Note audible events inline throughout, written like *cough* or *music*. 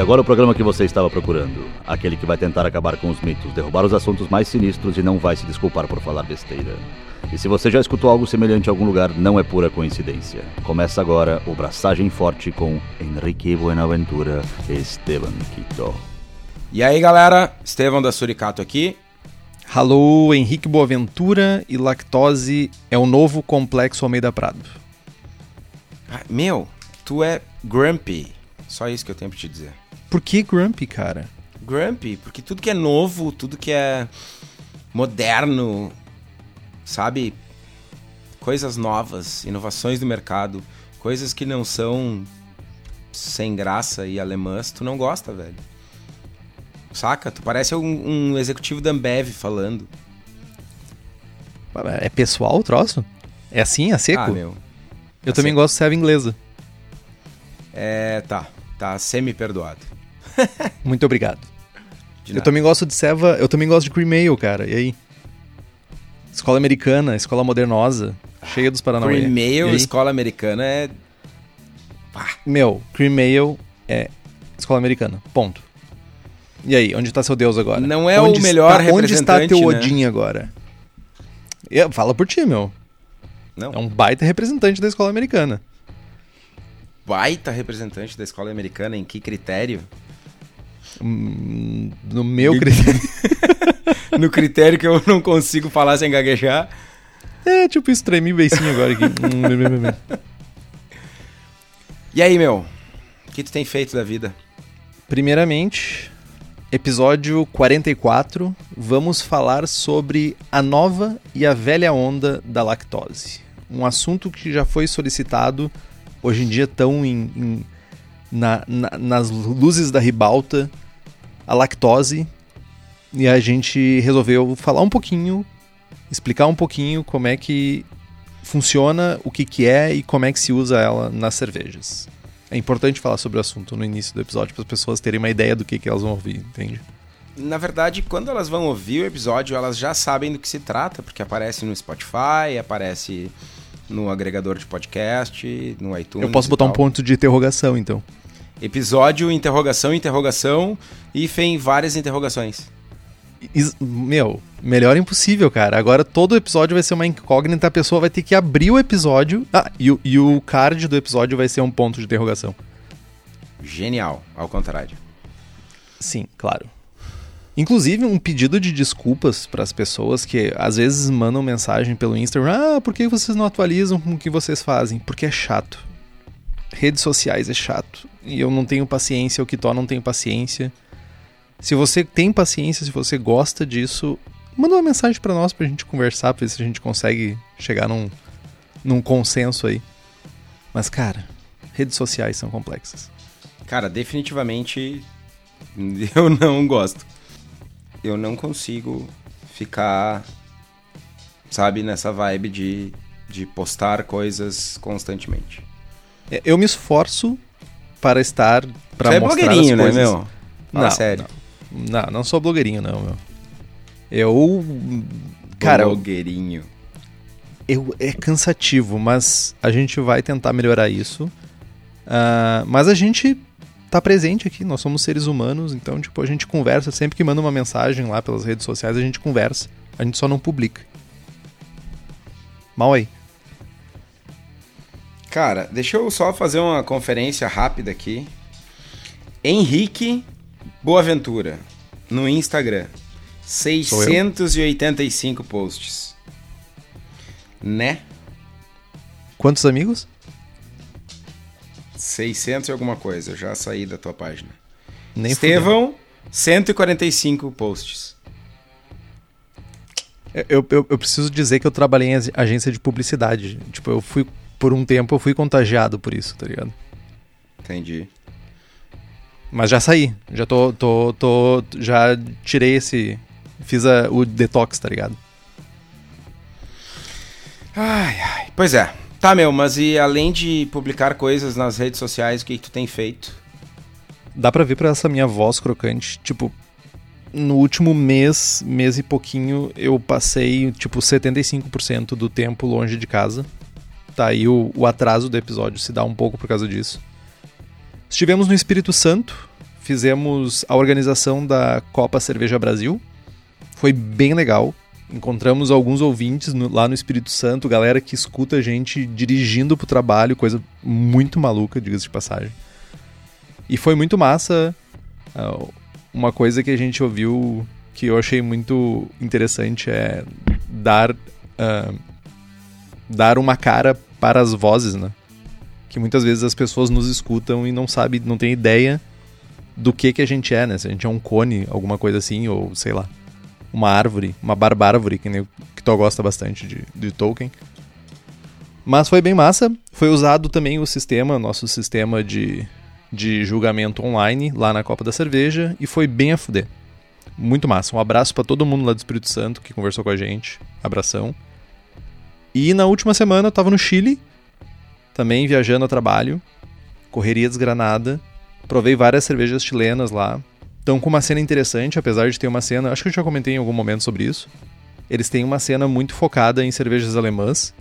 E agora o programa que você estava procurando. Aquele que vai tentar acabar com os mitos, derrubar os assuntos mais sinistros e não vai se desculpar por falar besteira. E se você já escutou algo semelhante em algum lugar, não é pura coincidência. Começa agora o Braçagem Forte com Henrique Buenaventura e Esteban Quito. E aí galera, Estevão da Suricato aqui. Alô, Henrique Boaventura e lactose é o novo complexo Almeida Prado. Ah, Meu, tu é grumpy. Só isso que eu tenho pra te dizer. Por que Grumpy, cara? Grumpy, porque tudo que é novo, tudo que é moderno, sabe? Coisas novas, inovações do mercado, coisas que não são sem graça e alemãs, tu não gosta, velho. Saca? Tu parece um, um executivo da Ambev falando. É pessoal o troço? É assim, é seco? Ah, meu. Eu tá também seco. gosto de serva inglesa. É, tá. Tá semi-perdoado. *laughs* Muito obrigado. Eu também gosto de serva, eu também gosto de cream ale, cara. E aí? Escola americana, escola modernosa, cheia dos Paranauê. Cream ale, escola americana é. Meu, cream ale é escola americana. Ponto. E aí, onde tá seu Deus agora? Não é Onde o melhor está, Onde está representante, teu né? Odin agora? E- Fala por ti, meu. Não. É um baita representante da escola americana. baita representante da escola americana, em que critério? Hum, No meu critério. *laughs* No critério que eu não consigo falar sem gaguejar. É, tipo isso, tremi beicinho agora aqui. *laughs* Hum. E aí, meu? O que tu tem feito da vida? Primeiramente, episódio 44, vamos falar sobre a nova e a velha onda da lactose. Um assunto que já foi solicitado, hoje em dia tão em, em- na- na- nas luzes da ribalta, a lactose, e a gente resolveu falar um pouquinho, explicar um pouquinho como é que funciona, o que, que é e como é que se usa ela nas cervejas. É importante falar sobre o assunto no início do episódio para as pessoas terem uma ideia do que, que elas vão ouvir, entende? Na verdade, quando elas vão ouvir o episódio, elas já sabem do que se trata, porque aparece no Spotify, aparece no agregador de podcast, no iTunes. Eu posso botar um ponto de interrogação, então. Episódio, interrogação, interrogação, e tem várias interrogações. Is- Meu, melhor impossível, cara. Agora todo episódio vai ser uma incógnita, a pessoa vai ter que abrir o episódio. Ah, e, o- e o card do episódio vai ser um ponto de interrogação. Genial, ao contrário. Sim, claro. Inclusive, um pedido de desculpas para as pessoas que às vezes mandam mensagem pelo Instagram: Ah, por que vocês não atualizam com o que vocês fazem? Porque é chato. Redes sociais é chato. E eu não tenho paciência, o Kitó não tem paciência. Se você tem paciência, se você gosta disso, manda uma mensagem para nós pra gente conversar, pra ver se a gente consegue chegar num, num consenso aí. Mas, cara, redes sociais são complexas. Cara, definitivamente *laughs* eu não gosto. Eu não consigo ficar, sabe, nessa vibe de, de postar coisas constantemente. É, Eu me esforço para estar para Você é mostrar blogueirinho, as né, coisas. meu? Fala Não, sério. Não, não sou blogueirinho, não, meu. Eu. Cara, Blogueirinho. eu- é cansativo, mas a gente vai tentar melhorar isso. Ah, mas a gente tá presente aqui, nós somos seres humanos, então, tipo, a gente conversa. Sempre que manda uma mensagem lá pelas redes sociais, a gente conversa. A gente só não publica. Mal aí. Cara, deixa eu só fazer uma conferência rápida aqui. Henrique Boaventura, no Instagram. 685 posts. Né? Quantos amigos? 600 e alguma coisa. Eu já saí da tua página. Nem. Estevão, 145 posts. Eu, eu, eu preciso dizer que eu trabalhei em ag- agência de publicidade. Tipo, eu fui, por um tempo, eu fui contagiado por isso, tá ligado? Entendi. Mas já saí. Já tô, tô, tô já tirei esse, fiz a- o detox, tá ligado? Ai, ai. Pois é. Tá, meu, mas e além de publicar coisas nas redes sociais, o que, que tu tem feito? Dá pra ver por essa minha voz crocante, tipo, no último mês, mês e pouquinho, eu passei, tipo, 75% do tempo longe de casa. Tá aí o, o atraso do episódio se dá um pouco por causa disso. Estivemos no Espírito Santo, fizemos a organização da Copa Cerveja Brasil. Foi bem legal. Encontramos alguns ouvintes no, lá no Espírito Santo, galera que escuta a gente dirigindo pro trabalho, coisa muito maluca, diga-se de passagem. E foi muito massa. Uh, uma coisa que a gente ouviu que eu achei muito interessante é dar, uh, dar uma cara para as vozes, né? Que muitas vezes as pessoas nos escutam e não sabem, não tem ideia do que que a gente é, né? Se a gente é um cone, alguma coisa assim, ou sei lá, uma árvore, uma barbárvore, que, nem, que tu gosta bastante de, de Tolkien. Mas foi bem massa. Foi usado também o sistema, nosso sistema de, de julgamento online lá na Copa da Cerveja e foi bem a fuder. Muito massa. Um abraço para todo mundo lá do Espírito Santo que conversou com a gente. Abração. E na última semana eu tava no Chile, também viajando a trabalho, correria desgranada. Provei várias cervejas chilenas lá. Estão com uma cena interessante, apesar de ter uma cena. Acho que eu já comentei em algum momento sobre isso. Eles têm uma cena muito focada em cervejas alemãs,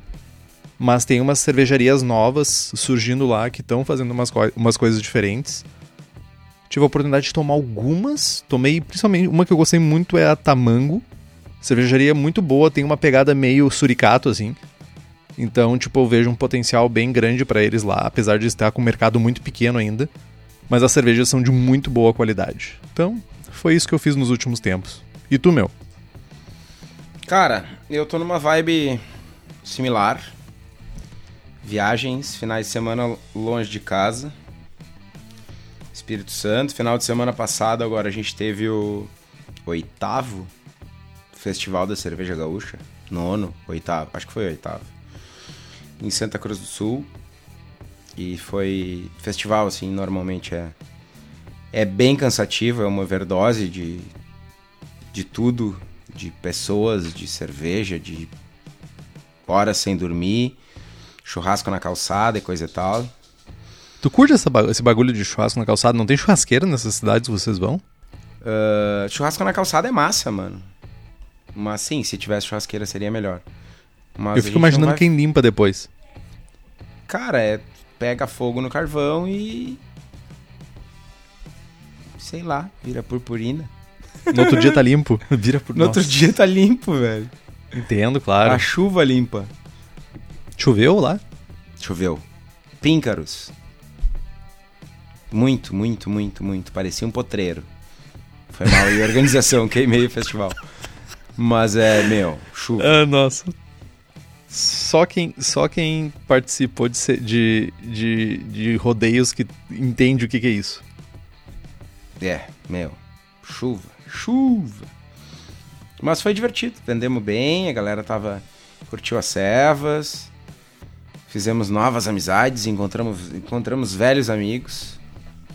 mas tem umas cervejarias novas surgindo lá que estão fazendo umas, co umas coisas diferentes. Tive a oportunidade de tomar algumas. Tomei, principalmente, uma que eu gostei muito é a Tamango. Cervejaria muito boa, tem uma pegada meio suricato, assim. Então, tipo, eu vejo um potencial bem grande para eles lá, apesar de estar com um mercado muito pequeno ainda. Mas as cervejas são de muito boa qualidade. Então, foi isso que eu fiz nos últimos tempos. E tu, meu? Cara, eu tô numa vibe similar. Viagens, finais de semana longe de casa. Espírito Santo. Final de semana passado, agora a gente teve o oitavo Festival da Cerveja Gaúcha. Nono, oitavo, acho que foi oitavo. Em Santa Cruz do Sul. E foi festival, assim, normalmente é. É bem cansativo, é uma overdose de, de tudo, de pessoas, de cerveja, de horas sem dormir, churrasco na calçada e coisa e tal. Tu curte essa, esse bagulho de churrasco na calçada? Não tem churrasqueira nessas cidades que vocês vão? Uh, churrasco na calçada é massa, mano. Mas sim, se tivesse churrasqueira seria melhor. Mas Eu fico imaginando vai... quem limpa depois. Cara, é. Pega fogo no carvão e. Sei lá, vira purpurina. No outro dia tá limpo. *laughs* Vira por... No Nossa. outro dia tá limpo, velho. Entendo, claro. A chuva limpa. Choveu lá? Choveu. Píncaros. Muito, muito, muito, muito. Parecia um potreiro. Foi mal. E organização, *laughs* queimei o festival. Mas é, meu, chuva. Ah, nossa. Só quem, só quem participou de, de, de, de rodeios que entende o que, que é isso. É, meu, chuva, chuva. Mas foi divertido, vendemos bem, a galera tava curtiu as servas, fizemos novas amizades, encontramos, encontramos velhos amigos.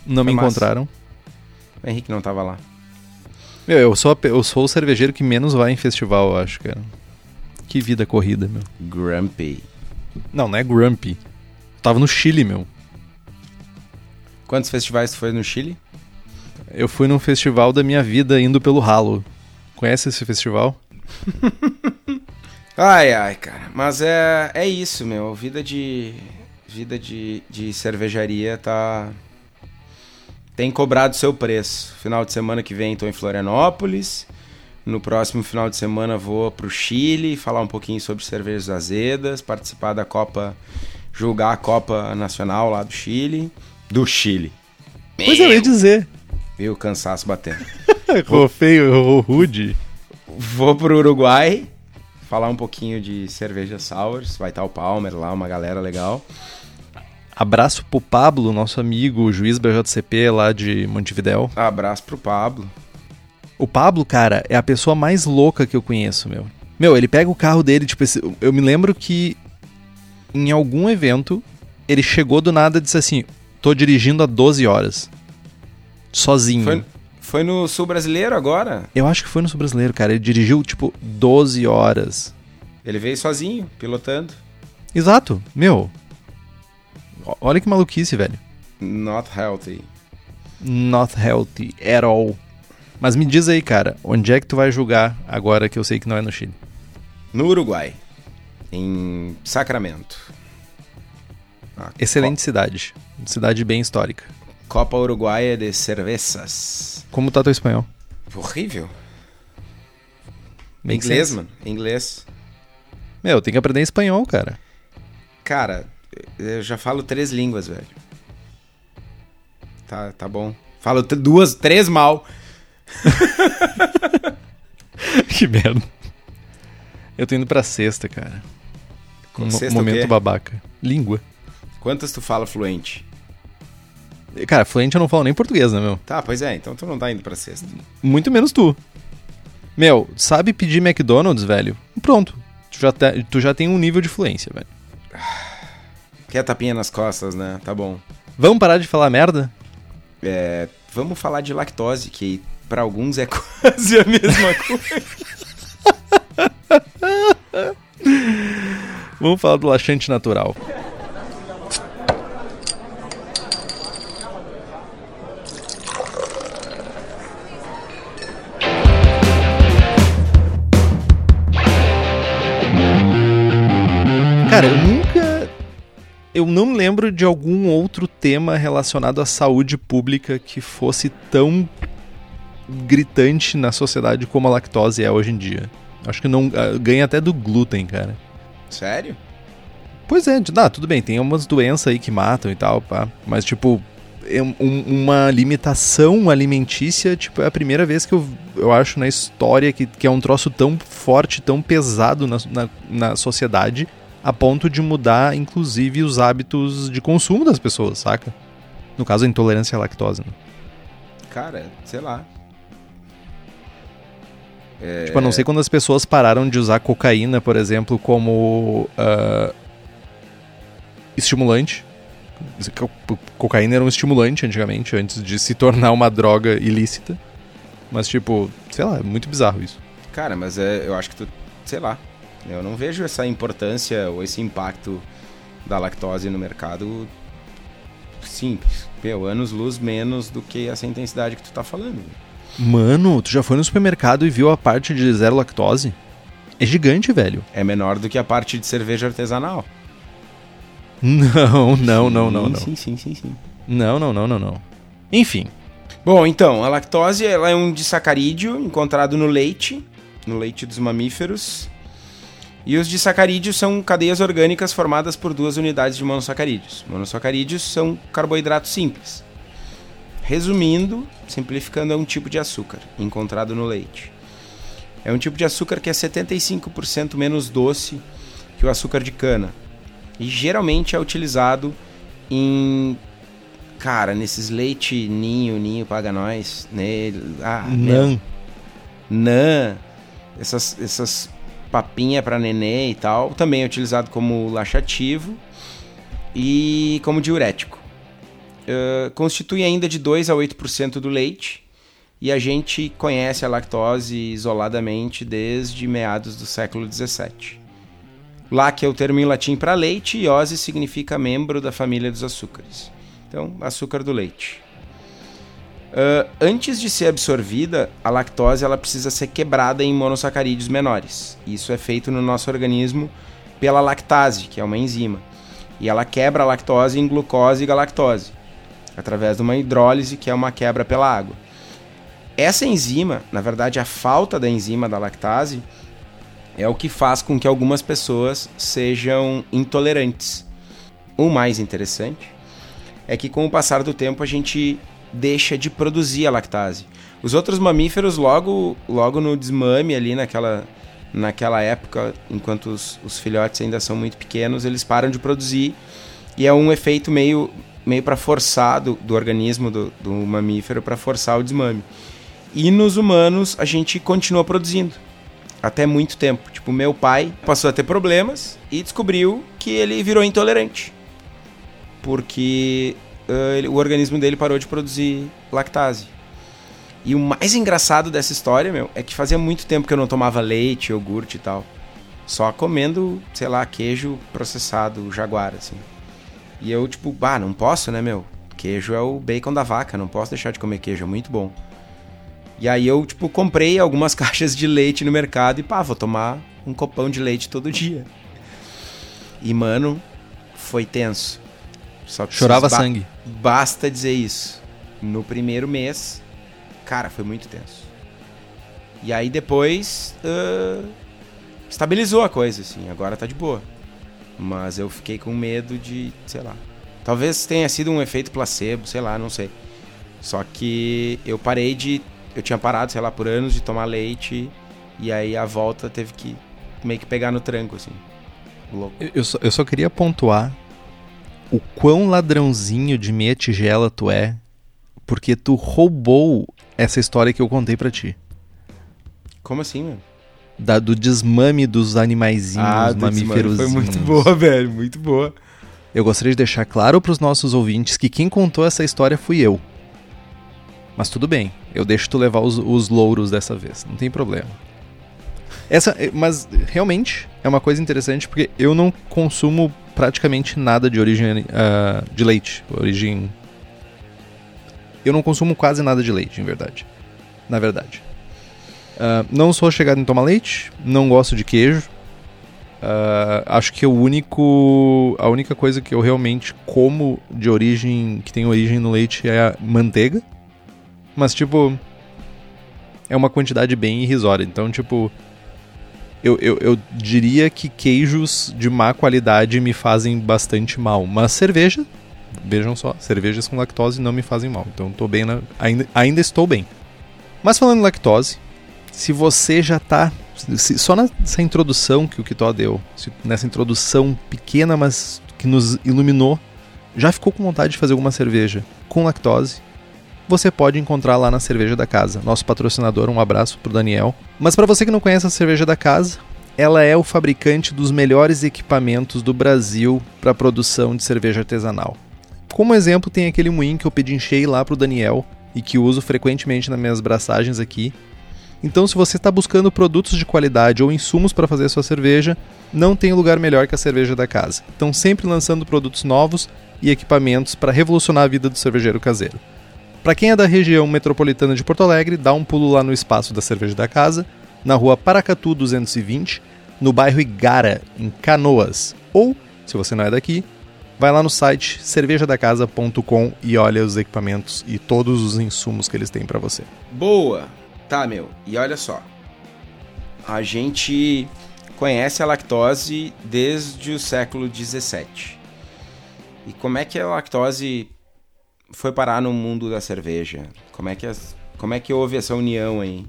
Não Foi me massa. encontraram. O Henrique não tava lá. Meu, eu sou, eu sou o cervejeiro que menos vai em festival, eu acho, cara. Que vida corrida, meu. Grumpy. Não, não é Grumpy. tava no Chile, meu. Quantos festivais tu foi no Chile? Eu fui num festival da minha vida indo pelo ralo. Conhece esse festival? *laughs* ai, ai, cara. Mas é, é isso, meu. Vida de. Vida de, de cervejaria tá tem cobrado seu preço. Final de semana que vem estou em Florianópolis. No próximo final de semana vou para o Chile falar um pouquinho sobre cervejas azedas, participar da Copa, julgar a Copa Nacional lá do Chile. Do Chile. Pois eu ia dizer. Viu o cansaço batendo. *laughs* Ficou feio, rude. Vou pro Uruguai falar um pouquinho de cerveja sours. Vai estar o Palmer lá, uma galera legal. Abraço pro Pablo, nosso amigo, juiz BJCP lá de Montevidéu. Abraço pro Pablo. O Pablo, cara, é a pessoa mais louca que eu conheço, meu. Meu, ele pega o carro dele, tipo, eu me lembro que em algum evento ele chegou do nada e disse assim: tô dirigindo há 12 horas. Sozinho. Foi, foi no Sul Brasileiro agora? Eu acho que foi no Sul Brasileiro, cara. Ele dirigiu, tipo, 12 horas. Ele veio sozinho, pilotando. Exato. Meu, Olha que maluquice, velho. Not healthy. Not healthy at all. Mas me diz aí, cara, onde é que tu vai julgar agora que eu sei que não é no Chile? No Uruguai. Em Sacramento. Ah, Excelente cidade. Cidade bem histórica. Copa Uruguaia de Cervezas. Como tá teu espanhol? Horrível. Make Inglês, sense. mano. Inglês. Meu, tem que aprender espanhol, cara. Cara, eu já falo três línguas, velho. Tá, tá bom. Falo duas, três mal. *laughs* que merda. Eu tô indo pra sexta, cara. Com Um sexta o momento babaca. Língua. Quantas tu fala fluente? Cara, fluente eu não falo nem português, né, meu? Tá, pois é, então tu não tá indo pra sexta. Muito menos tu. Meu, sabe pedir McDonald's, velho? Pronto. Tu já, te- tu já tem um nível de fluência, velho. Quer tapinha nas costas, né? Tá bom. Vamos parar de falar merda? É, vamos falar de lactose, que pra alguns é *laughs* quase a mesma coisa. Vamos falar do laxante natural. Cara, eu nunca. Eu não lembro de algum outro tema relacionado à saúde pública que fosse tão gritante na sociedade como a lactose é hoje em dia. Acho que não ah, ganha até do glúten, cara. Sério? Pois é, ah, tudo bem, tem umas doenças aí que matam e tal, pá. Mas, tipo, é um- uma limitação alimentícia, tipo, é a primeira vez que eu, eu acho na história que, que é um troço tão forte, tão pesado na, na, na sociedade, a ponto de mudar, inclusive, os hábitos de consumo das pessoas, saca? No caso, a intolerância à lactose, né? Cara, sei lá. Tipo, eu não sei quando as pessoas pararam de usar cocaína, por exemplo, como ah, estimulante. Co- Cocaína era um estimulante antigamente, antes de se tornar uma droga ilícita. Mas, tipo, sei lá, é muito bizarro isso. Cara, mas é, eu acho que tu. Sei lá. Eu não vejo essa importância ou esse impacto da lactose no mercado simples. Meu, anos luz menos do que essa intensidade que tu tá falando. Mano, tu já foi no supermercado e viu a parte de zero lactose? É gigante, velho. É menor do que a parte de cerveja artesanal. Não, não, não, não, não. Sim, sim, sim, sim. Não, não, não, não, não. Enfim, Bom, então, a lactose ela é um disacarídeo encontrado no leite, no leite dos mamíferos. E os disacarídeos são cadeias orgânicas formadas por duas unidades de monossacarídeos. Monossacarídeos são carboidratos simples. Resumindo, simplificando, é um tipo de açúcar encontrado no leite. É um tipo de açúcar que é 75% menos doce que o açúcar de cana. E geralmente é utilizado em Cara, nesses leite ninho, ninho paga nós, nele. Ah, não. Nã, essas, essas papinha pra nenê e tal, também é utilizado como laxativo e como diurético. Ah, constitui ainda de 2 a 8% do leite e a gente conhece a lactose isoladamente desde meados do século 17. Lac é o termo em latim para leite e ose significa membro da família dos açúcares. Então, açúcar do leite. Ah, antes de ser absorvida, a lactose ela precisa ser quebrada em monossacarídeos menores. Isso é feito no nosso organismo pela lactase, que é uma enzima. E ela quebra a lactose em glucose e galactose, através de uma hidrólise, que é uma quebra pela água. Essa enzima, na verdade, a falta da enzima da lactase, é o que faz com que algumas pessoas sejam intolerantes. O mais interessante é que com o passar do tempo a gente deixa de produzir a lactase. Os outros mamíferos logo logo no desmame ali naquela naquela época, enquanto os, os filhotes ainda são muito pequenos, eles param de produzir e é um efeito meio meio para forçar do, do organismo do, do mamífero para forçar o desmame. E nos humanos a gente continua produzindo até muito tempo. Tipo, meu pai passou a ter problemas e descobriu que ele virou intolerante porque ele- o organismo dele parou de produzir lactase. E o mais engraçado dessa história, meu, é que fazia muito tempo que eu não tomava leite, iogurte e tal. Só comendo, sei lá, queijo processado, jaguar, assim. E eu, tipo, bah, não posso, né, meu? Queijo é o bacon da vaca, não posso deixar de comer queijo, é muito bom. E aí eu, tipo, comprei algumas *laughs* caixas de leite no mercado e, pá, vou tomar um copão de leite todo dia. E, mano, foi tenso. Só Chorava ba- sangue. Basta dizer isso. no primeiro mês, cara, foi muito tenso. E aí depois uh, estabilizou a coisa, assim, agora tá de boa. Mas eu fiquei com medo de, sei lá. Talvez tenha sido um efeito placebo, sei lá, não sei. Só que eu parei de. Eu tinha parado, sei lá, por anos de tomar leite. E aí a volta teve que meio que pegar no tranco, assim. Louco. Eu só, eu só queria pontuar o quão ladrãozinho de meia tigela tu é, porque tu roubou essa história que eu contei para ti. Como assim, mano? Da, do desmame dos animaizinhos, ah, mamíferos. Foi muito boa, velho, muito boa. Eu gostaria de deixar claro para os nossos ouvintes que quem contou essa história fui eu. Mas tudo bem, eu deixo tu levar os, os louros dessa vez, não tem problema. Essa, eh, mas realmente é uma coisa interessante porque eu não consumo praticamente nada de origem uh, de leite, origem. Eu não consumo quase nada de leite, em verdade. Na verdade. Uh, não sou chegado em tomar leite, não gosto de queijo. Uh, acho que o único, a única coisa que eu realmente como de origem que tem origem no leite é a manteiga. Mas tipo é uma quantidade bem irrisória. Então tipo eu, eu, eu diria que queijos de má qualidade me fazem bastante mal. Mas cerveja, vejam só, cervejas com lactose não me fazem mal. Então tô bem na, ainda, ainda estou bem. Mas falando em lactose, se você já tá. Se, só nessa introdução que o Kitó deu, nessa introdução pequena, mas que nos iluminou, já ficou com vontade de fazer alguma cerveja com lactose, você pode encontrar lá na Cerveja da Casa. Nosso patrocinador, um abraço pro Daniel. Mas para você que não conhece a Cerveja da Casa, ela é o fabricante dos melhores equipamentos do Brasil para a produção de cerveja artesanal. Como exemplo, tem aquele moinho que eu pedinchei lá pro Daniel e que uso frequentemente nas minhas braçagens aqui. Então, se você está buscando produtos de qualidade ou insumos para fazer sua cerveja, não tem lugar melhor que a Cerveja da Casa. Estão sempre lançando produtos novos e equipamentos para revolucionar a vida do cervejeiro caseiro. Para quem é da região metropolitana de Porto Alegre, dá um pulo lá no espaço da Cerveja da Casa, na rua Paracatu 220, no bairro Igara, em Canoas. Ou, se você não é daqui, vai lá no site cervejadacasa.com e olha os equipamentos e todos os insumos que eles têm para você. Boa! Tá, meu. E olha só. A gente conhece a lactose desde o século 17. E como é que a lactose foi parar no mundo da cerveja? Como é que, as, como é que houve essa união aí?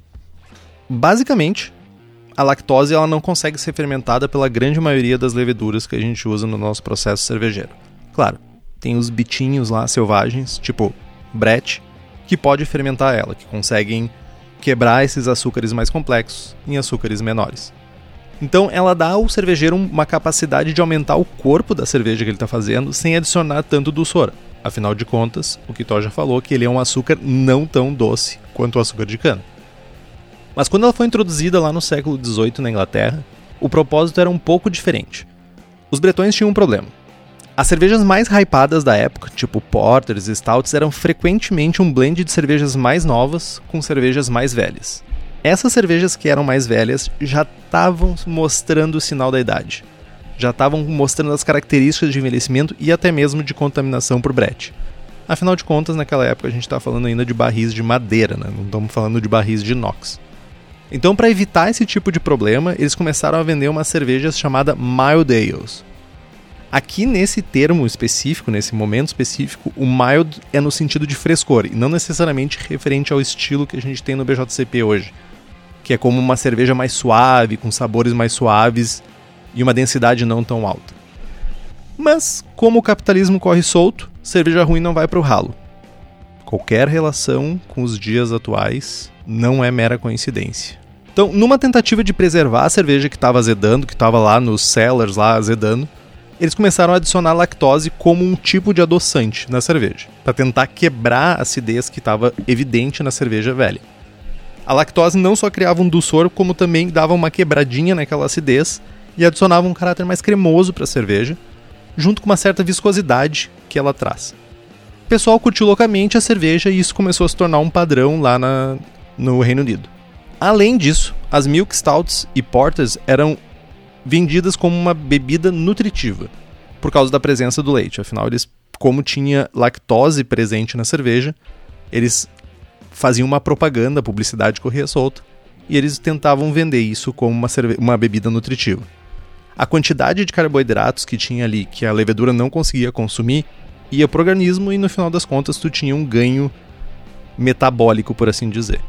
Basicamente, a lactose ela não consegue ser fermentada pela grande maioria das leveduras que a gente usa no nosso processo cervejeiro. Claro, tem os bitinhos lá selvagens, tipo brete, que pode fermentar ela, que conseguem quebrar esses açúcares mais complexos em açúcares menores. Então ela dá ao cervejeiro uma capacidade de aumentar o corpo da cerveja que ele está fazendo sem adicionar tanto doçor. Afinal de contas, o Kitó já falou que ele é um açúcar não tão doce quanto o açúcar de cana. Mas quando ela foi introduzida lá no século XVIII na Inglaterra, o propósito era um pouco diferente. Os bretões tinham um problema. As cervejas mais hypadas da época, tipo porters e stouts, eram frequentemente um blend de cervejas mais novas com cervejas mais velhas. Essas cervejas que eram mais velhas já estavam mostrando o sinal da idade já estavam mostrando as características de envelhecimento e até mesmo de contaminação por brete. Afinal de contas, naquela época a gente está falando ainda de barris de madeira, né? não estamos falando de barris de inox. Então, para evitar esse tipo de problema, eles começaram a vender uma cerveja chamada Mild Ales. Aqui nesse termo específico, nesse momento específico, o mild é no sentido de frescor e não necessariamente referente ao estilo que a gente tem no BJCP hoje, que é como uma cerveja mais suave, com sabores mais suaves e uma densidade não tão alta. Mas, como o capitalismo corre solto, cerveja ruim não vai para o ralo. Qualquer relação com os dias atuais não é mera coincidência. Então, numa tentativa de preservar a cerveja que estava azedando, que estava lá nos cellars lá azedando, eles começaram a adicionar lactose como um tipo de adoçante na cerveja, para tentar quebrar a acidez que estava evidente na cerveja velha. A lactose não só criava um dulçor, como também dava uma quebradinha naquela acidez e adicionava um caráter mais cremoso para a cerveja, junto com uma certa viscosidade que ela traz. O pessoal curtiu loucamente a cerveja e isso começou a se tornar um padrão lá na, no Reino Unido. Além disso, as Milk Stouts e Porters eram vendidas como uma bebida nutritiva, por causa da presença do leite. Afinal, eles, como tinha lactose presente na cerveja, eles faziam uma propaganda, a publicidade corria solta, e eles tentavam vender isso como uma, uma bebida nutritiva. A quantidade de carboidratos que tinha ali, que a levedura não conseguia consumir, ia pro organismo e no final das contas tu tinha um ganho metabólico, por assim dizer.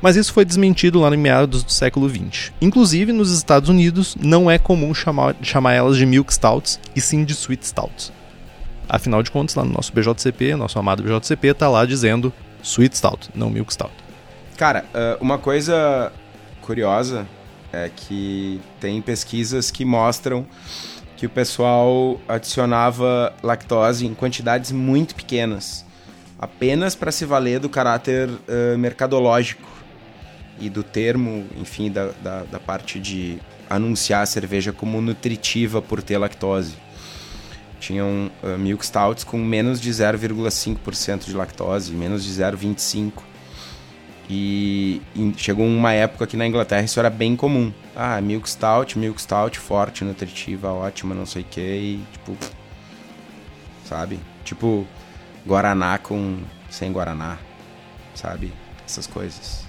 Mas isso foi desmentido lá em meados do século XX. Inclusive, nos Estados Unidos, não é comum chamar, chamar elas de milk stouts, e sim de sweet stouts. Afinal de contas, lá no nosso BJCP, nosso amado BJCP, tá lá dizendo sweet stout, não milk stout. Cara, uma coisa curiosa é que tem pesquisas que mostram que o pessoal adicionava lactose em quantidades muito pequenas, apenas para se valer do caráter uh, mercadológico e do termo, enfim, da, da, da, parte de anunciar a cerveja como nutritiva por ter lactose. Tinham uh, milk stouts com menos de 0,5% de lactose, menos de 0,25%. E, chegou uma época que na Inglaterra isso era bem comum. Ah, milk stout, milk stout, forte, nutritiva, ótima, não sei o que, e tipo. Sabe? Tipo, Guaraná com. sem Guaraná, sabe? Essas coisas.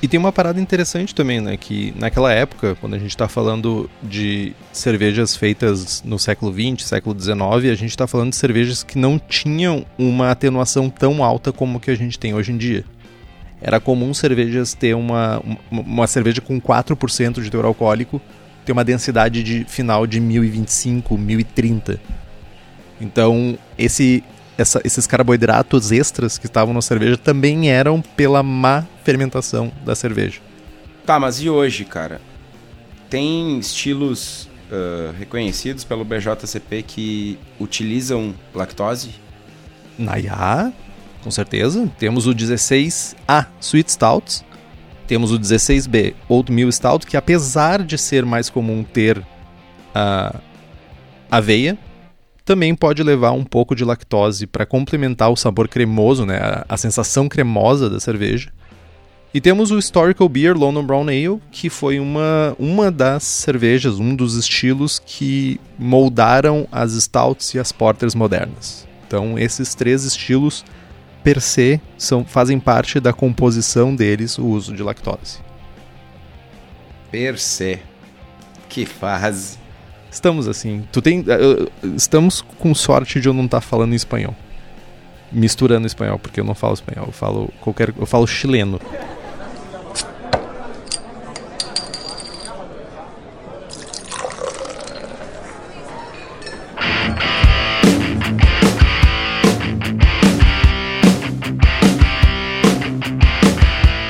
E tem uma parada interessante também, né? Que naquela época, quando a gente está falando de cervejas feitas no século XX, século XIX, a gente está falando de cervejas que não tinham uma atenuação tão alta como que a gente tem hoje em dia era comum cervejas ter uma, uma, uma cerveja com 4% de teor alcoólico ter uma densidade de final de 1025, 1030. Então, esse, essa, esses carboidratos extras que estavam na cerveja também eram pela má fermentação da cerveja. Tá, mas e hoje, cara? Tem estilos uh, reconhecidos pelo BJCP que utilizam lactose? Nayá, com certeza. Temos o 16A Sweet Stout, temos o 16B Oatmeal Stout, que apesar de ser mais comum ter a aveia, também pode levar um pouco de lactose para complementar o sabor cremoso, né, a, a, sensação cremosa da cerveja. E temos o Historical Beer London Brown Ale, que foi uma, uma das cervejas, um dos estilos que moldaram as stouts e as porters modernas. Então, esses três estilos per se são, fazem parte da composição deles o uso de lactose. Per se. Que fase. Estamos assim. Tu tem, uh, estamos com sorte de eu não estar tá falando em espanhol. Misturando espanhol, porque eu não falo espanhol, eu falo qualquer, eu falo chileno.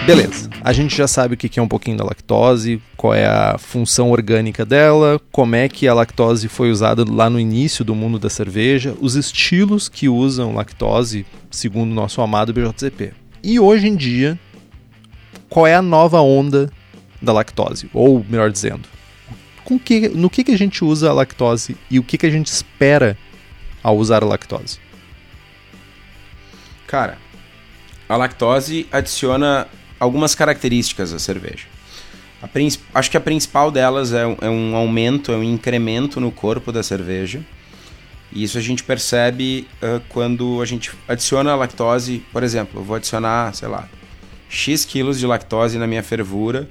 Beleza. A gente já sabe o que é um pouquinho da lactose, qual é a função orgânica dela, como é que a lactose foi usada lá no início do mundo da cerveja, os estilos que usam lactose, segundo o nosso amado BJCP. E hoje em dia, qual é a nova onda da lactose? Ou, melhor dizendo, com que, no que, que a gente usa a lactose e o que, que a gente espera ao usar a lactose? Cara, a lactose adiciona algumas características da cerveja. acho que a principal delas é, é um aumento, é um incremento no corpo da cerveja. E isso a gente percebe uh, quando a gente adiciona a lactose. Por exemplo, eu vou adicionar, sei lá, X quilos de lactose na minha fervura.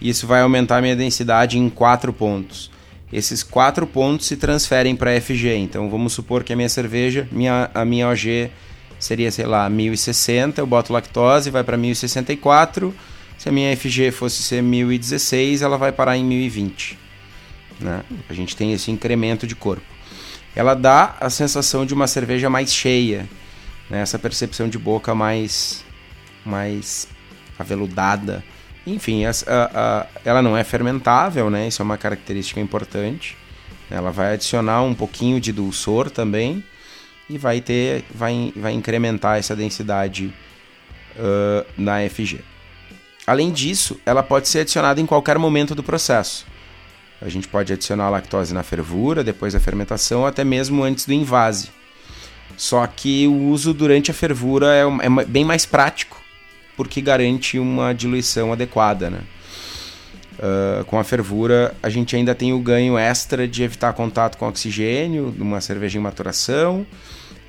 E isso vai aumentar a minha densidade em 4 pontos. Esses 4 pontos se transferem para FG. Então vamos supor que a minha cerveja, minha, a minha OG seria, sei lá, 1060, eu boto lactose, vai para 1064. Se a minha FG fosse ser 1016, ela vai parar em 1020. Né? A gente tem esse incremento de corpo. Ela dá a sensação de uma cerveja mais cheia, né? essa percepção de boca mais, mais aveludada. Enfim, a, a, a, ela não é fermentável, né? isso é uma característica importante. Ela vai adicionar um pouquinho de dulçor também e vai ter, vai, vai incrementar essa densidade uh, na FG. Além disso, ela pode ser adicionada em qualquer momento do processo. A gente pode adicionar a lactose na fervura, depois da fermentação, ou até mesmo antes do invase. Só que o uso durante a fervura é, é bem mais prático, porque garante uma diluição adequada. Né? Uh, com a fervura, a gente ainda tem o ganho extra de evitar contato com oxigênio, numa cerveja em maturação,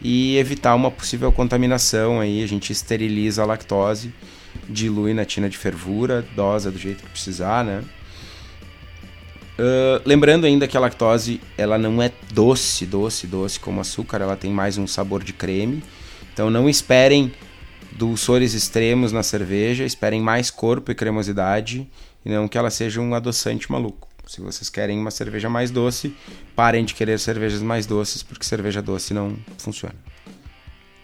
e evitar uma possível contaminação aí. A gente esteriliza a lactose, dilui na tina de fervura, dosa do jeito que precisar, né? Uh, lembrando ainda que a lactose ela não é doce, doce, doce como açúcar, ela tem mais um sabor de creme. Então não esperem dulçores extremos na cerveja, esperem mais corpo e cremosidade e não que ela seja um adoçante maluco. Se vocês querem uma cerveja mais doce, parem de querer cervejas mais doces, porque cerveja doce não funciona.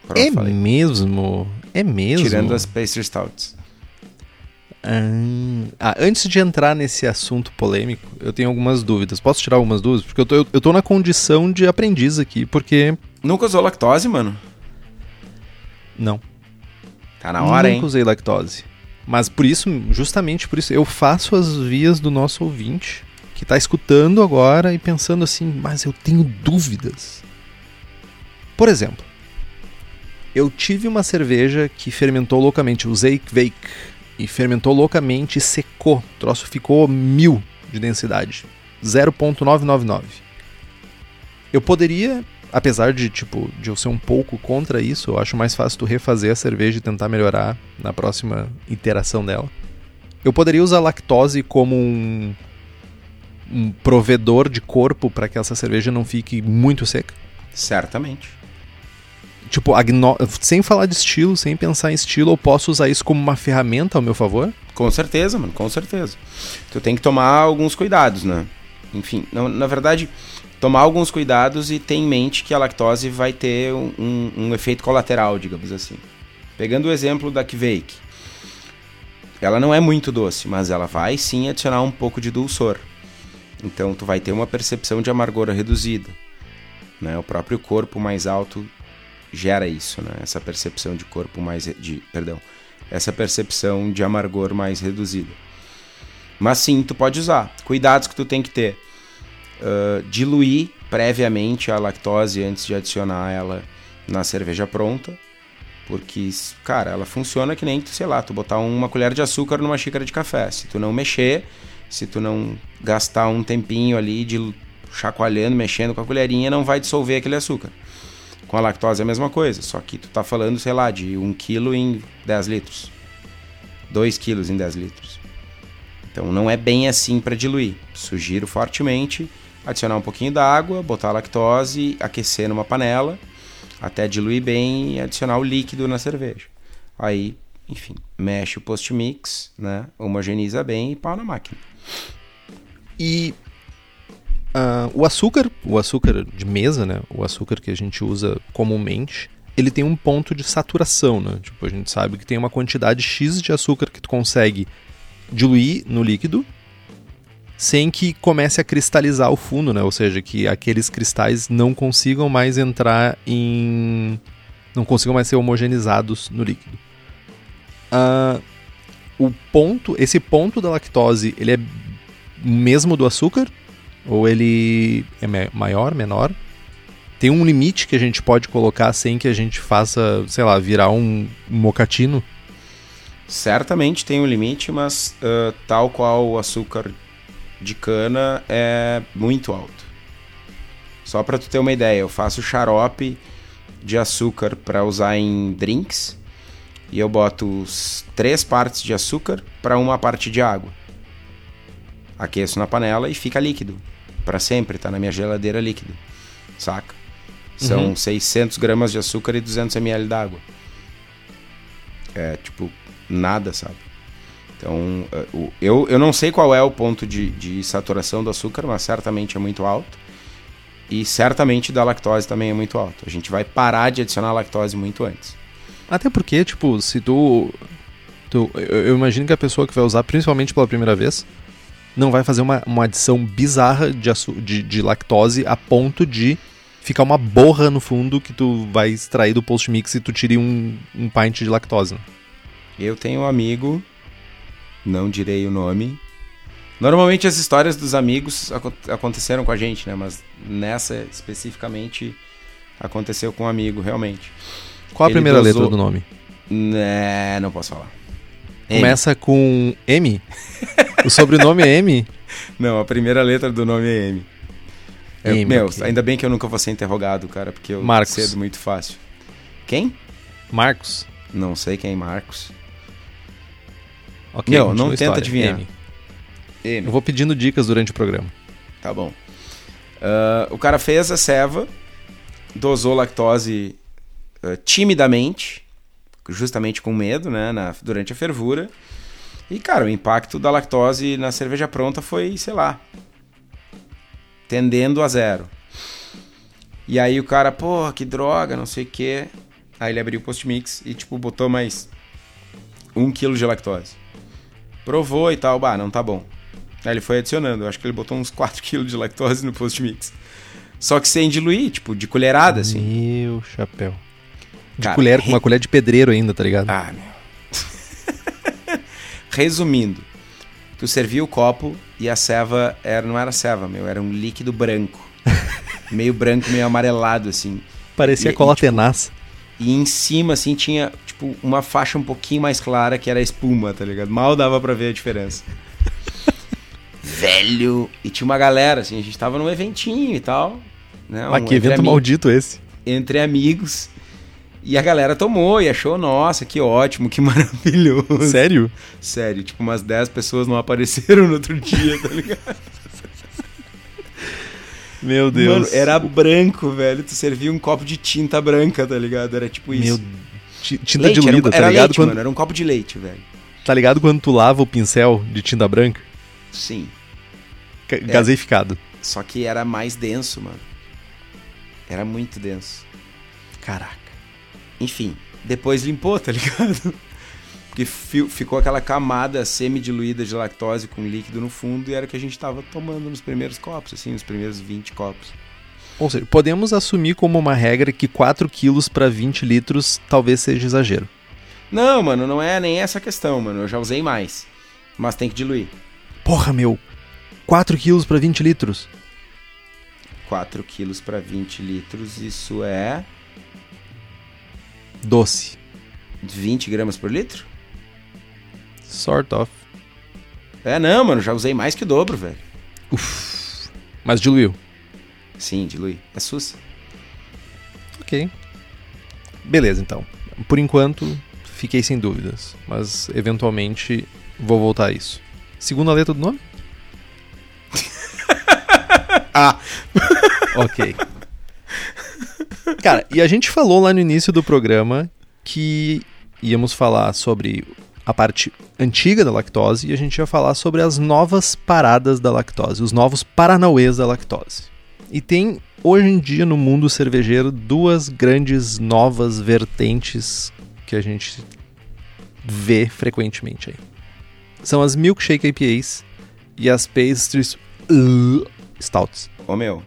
Pronto, é falei. mesmo? É mesmo? Tirando as pastry stouts. Ah, antes de entrar nesse assunto polêmico, eu tenho algumas dúvidas. Posso tirar algumas dúvidas? Porque eu tô, eu tô na condição de aprendiz aqui, porque. Nunca usou lactose, mano? Não. Tá na hora, Nunca hein? Nunca usei lactose. Mas por isso, justamente por isso, eu faço as vias do nosso ouvinte que tá escutando agora e pensando assim, mas eu tenho dúvidas. Por exemplo, eu tive uma cerveja que fermentou loucamente, usei Kveik e fermentou loucamente e secou. O troço ficou mil de densidade. 0.999. Eu poderia, apesar de tipo de eu ser um pouco contra isso, eu acho mais fácil tu refazer a cerveja e tentar melhorar na próxima iteração dela. Eu poderia usar lactose como um, um provedor de corpo para que essa cerveja não fique muito seca? Certamente tipo, sem falar de estilo, sem pensar em estilo, eu posso usar isso como uma ferramenta ao meu favor? Com certeza, mano, com certeza. Tu tem que tomar alguns cuidados, né? Enfim, na verdade, tomar alguns cuidados e ter em mente que a lactose vai ter um, um, efeito colateral, digamos assim. Pegando o exemplo da Kveik. Ela não é muito doce, mas ela vai sim adicionar um pouco de dulçor. Então tu vai ter uma percepção de amargor reduzida. Né? O próprio corpo mais alto gera isso, né? Essa percepção de corpo mais de, perdão, essa percepção de amargor mais reduzida. Mas sim, tu pode usar. Cuidados que tu tem que ter: uh, diluir previamente a lactose antes de adicionar ela na cerveja pronta, porque, cara, ela funciona que nem tu, sei lá, tu botar uma colher de açúcar numa xícara de café. Se tu não mexer, se tu não gastar um tempinho ali de chacoalhando, mexendo com a colherinha, não vai dissolver aquele açúcar. Com a lactose é a mesma coisa, só que tu tá falando, sei lá, de 1 kg em 10 litros. 2 kg em 10 litros. Então não é bem assim para diluir. Sugiro fortemente adicionar um pouquinho d'água, botar a lactose, aquecer numa panela, até diluir bem e adicionar o líquido na cerveja. Aí, enfim, mexe o post-mix, né? Homogeniza bem e pau na máquina. E Uh, o açúcar, o açúcar de mesa, né? O açúcar que a gente usa comumente, ele tem um ponto de saturação, né? Tipo, a gente sabe que tem uma quantidade X de açúcar que tu consegue diluir no líquido sem que comece a cristalizar o fundo, né? Ou seja, que aqueles cristais não consigam mais entrar em... não consigam mais ser homogenizados no líquido. Uh, o ponto, esse ponto da lactose, ele é mesmo do açúcar ou ele é maior, menor? Tem um limite que a gente pode colocar sem que a gente faça, sei lá, virar um mocatino? Certamente tem um limite, mas uh, tal qual o açúcar de cana é muito alto. Só para tu ter uma ideia, eu faço xarope de açúcar para usar em drinks e eu boto três partes de açúcar para uma parte de água. Aqueço na panela e fica líquido para sempre, tá na minha geladeira líquido, saca? São uhum. 600 gramas de açúcar e 200 ml d'água. É, tipo, nada, sabe? Então, é, eu, eu não sei qual é o ponto de, de saturação do açúcar, mas certamente é muito alto. E certamente da lactose também é muito alto. A gente vai parar de adicionar lactose muito antes. Até porque, tipo, se tu. tu eu, eu imagino que a pessoa que vai usar, principalmente pela primeira vez, não vai fazer uma, uma adição bizarra de, de, de lactose a ponto de ficar uma borra no fundo que tu vai extrair do post-mix e tu tire um, um pint de lactose. Eu tenho um amigo, não direi o nome. Normalmente as histórias dos amigos aconteceram com a gente, né? Mas nessa especificamente aconteceu com um amigo, realmente. Qual a Ele primeira dosou... letra do nome? É, não posso falar. Começa com M? o sobrenome é M? *laughs* Não, a primeira letra do nome é M. Eu- Amy, meu, ok. ainda bem que eu nunca vou ser interrogado, cara, porque eu Marcos. cedo muito fácil. Quem? Marcos. Não sei quem, Marcos. Ok, não a tenta história. adivinhar. Amy. Eu vou pedindo dicas durante o programa. Tá bom. Ah, o cara fez a ceva, dosou lactose ah, timidamente, justamente com medo, né, na- durante a fervura. E, cara, o impacto da lactose na cerveja pronta foi, sei lá, tendendo a zero. E aí o cara, porra, que droga, não sei o quê. Aí ele abriu o post-mix e, tipo, botou mais um quilo de lactose. Provou e tal, bah, não tá bom. Aí ele foi adicionando, eu acho que ele botou uns *laughs* 4 kg de lactose no post-mix. Só que sem diluir, tipo, de colherada, assim. Meu chapéu. De Cara, colher, com re- uma colher de pedreiro ainda, tá ligado? Ah, meu. *laughs* Resumindo, tu servia o copo e a ceva era, não era ceva, meu, era um líquido branco. *laughs* meio branco, meio amarelado, assim. Parecia e- cola e, tipo, tenaz. E em cima, assim, tinha, tipo, uma faixa um pouquinho mais clara, que era espuma, tá ligado? Mal dava pra ver a diferença. *laughs* Velho! E tinha uma galera, assim, a gente tava num eventinho e tal. Né? Mas um- que evento maldito esse. Entre amigos. E a galera tomou e achou, nossa, que ótimo, que *laughs* maravilhoso. Sério? Sério, tipo, umas 10 pessoas não apareceram no outro dia, tá ligado? *laughs* Meu Deus. Mano, era branco, velho. Tu servia um copo de tinta branca, tá ligado? Era tipo isso. Meu tinta leite, um- tá ligado? leite, quando, mano. Era um copo de leite, velho. Tá ligado quando tu lava o pincel de tinta branca? Sim. Ga- Gaseificado. Só que era mais denso, mano. Era muito denso. Caraca. Enfim, depois limpou, tá ligado? *laughs* Porque fi- ficou aquela camada semi-diluída de lactose com líquido no fundo e era o que a gente tava tomando nos primeiros copos, assim, nos primeiros 20 copos. Ou seja, podemos assumir como uma regra que 4 quilos pra 20 litros talvez seja exagero. Não, mano, não é nem essa questão, mano. Eu já usei mais. Mas tem que diluir. Porra, meu. 4 quilos pra 20 litros. 4 quilos para 20 litros, isso é Doce. 20 gramas por litro? Sort of. É, não, mano, já usei mais que o dobro, velho. Mas diluiu. Sim, dilui. É sus. Ok. Beleza, então. Por enquanto, fiquei sem dúvidas. Mas, eventualmente, vou voltar a isso. Segunda letra do nome? *laughs* Ah. ok. Cara, e a gente falou lá no início do programa que íamos falar sobre a parte antiga da lactose e a gente ia falar sobre as novas paradas da lactose, os novos paranauês da lactose. E tem hoje em dia no mundo cervejeiro duas grandes novas vertentes que a gente vê frequentemente aí. São as milkshake IPAs e as pastries uh, stouts. Ô, meu,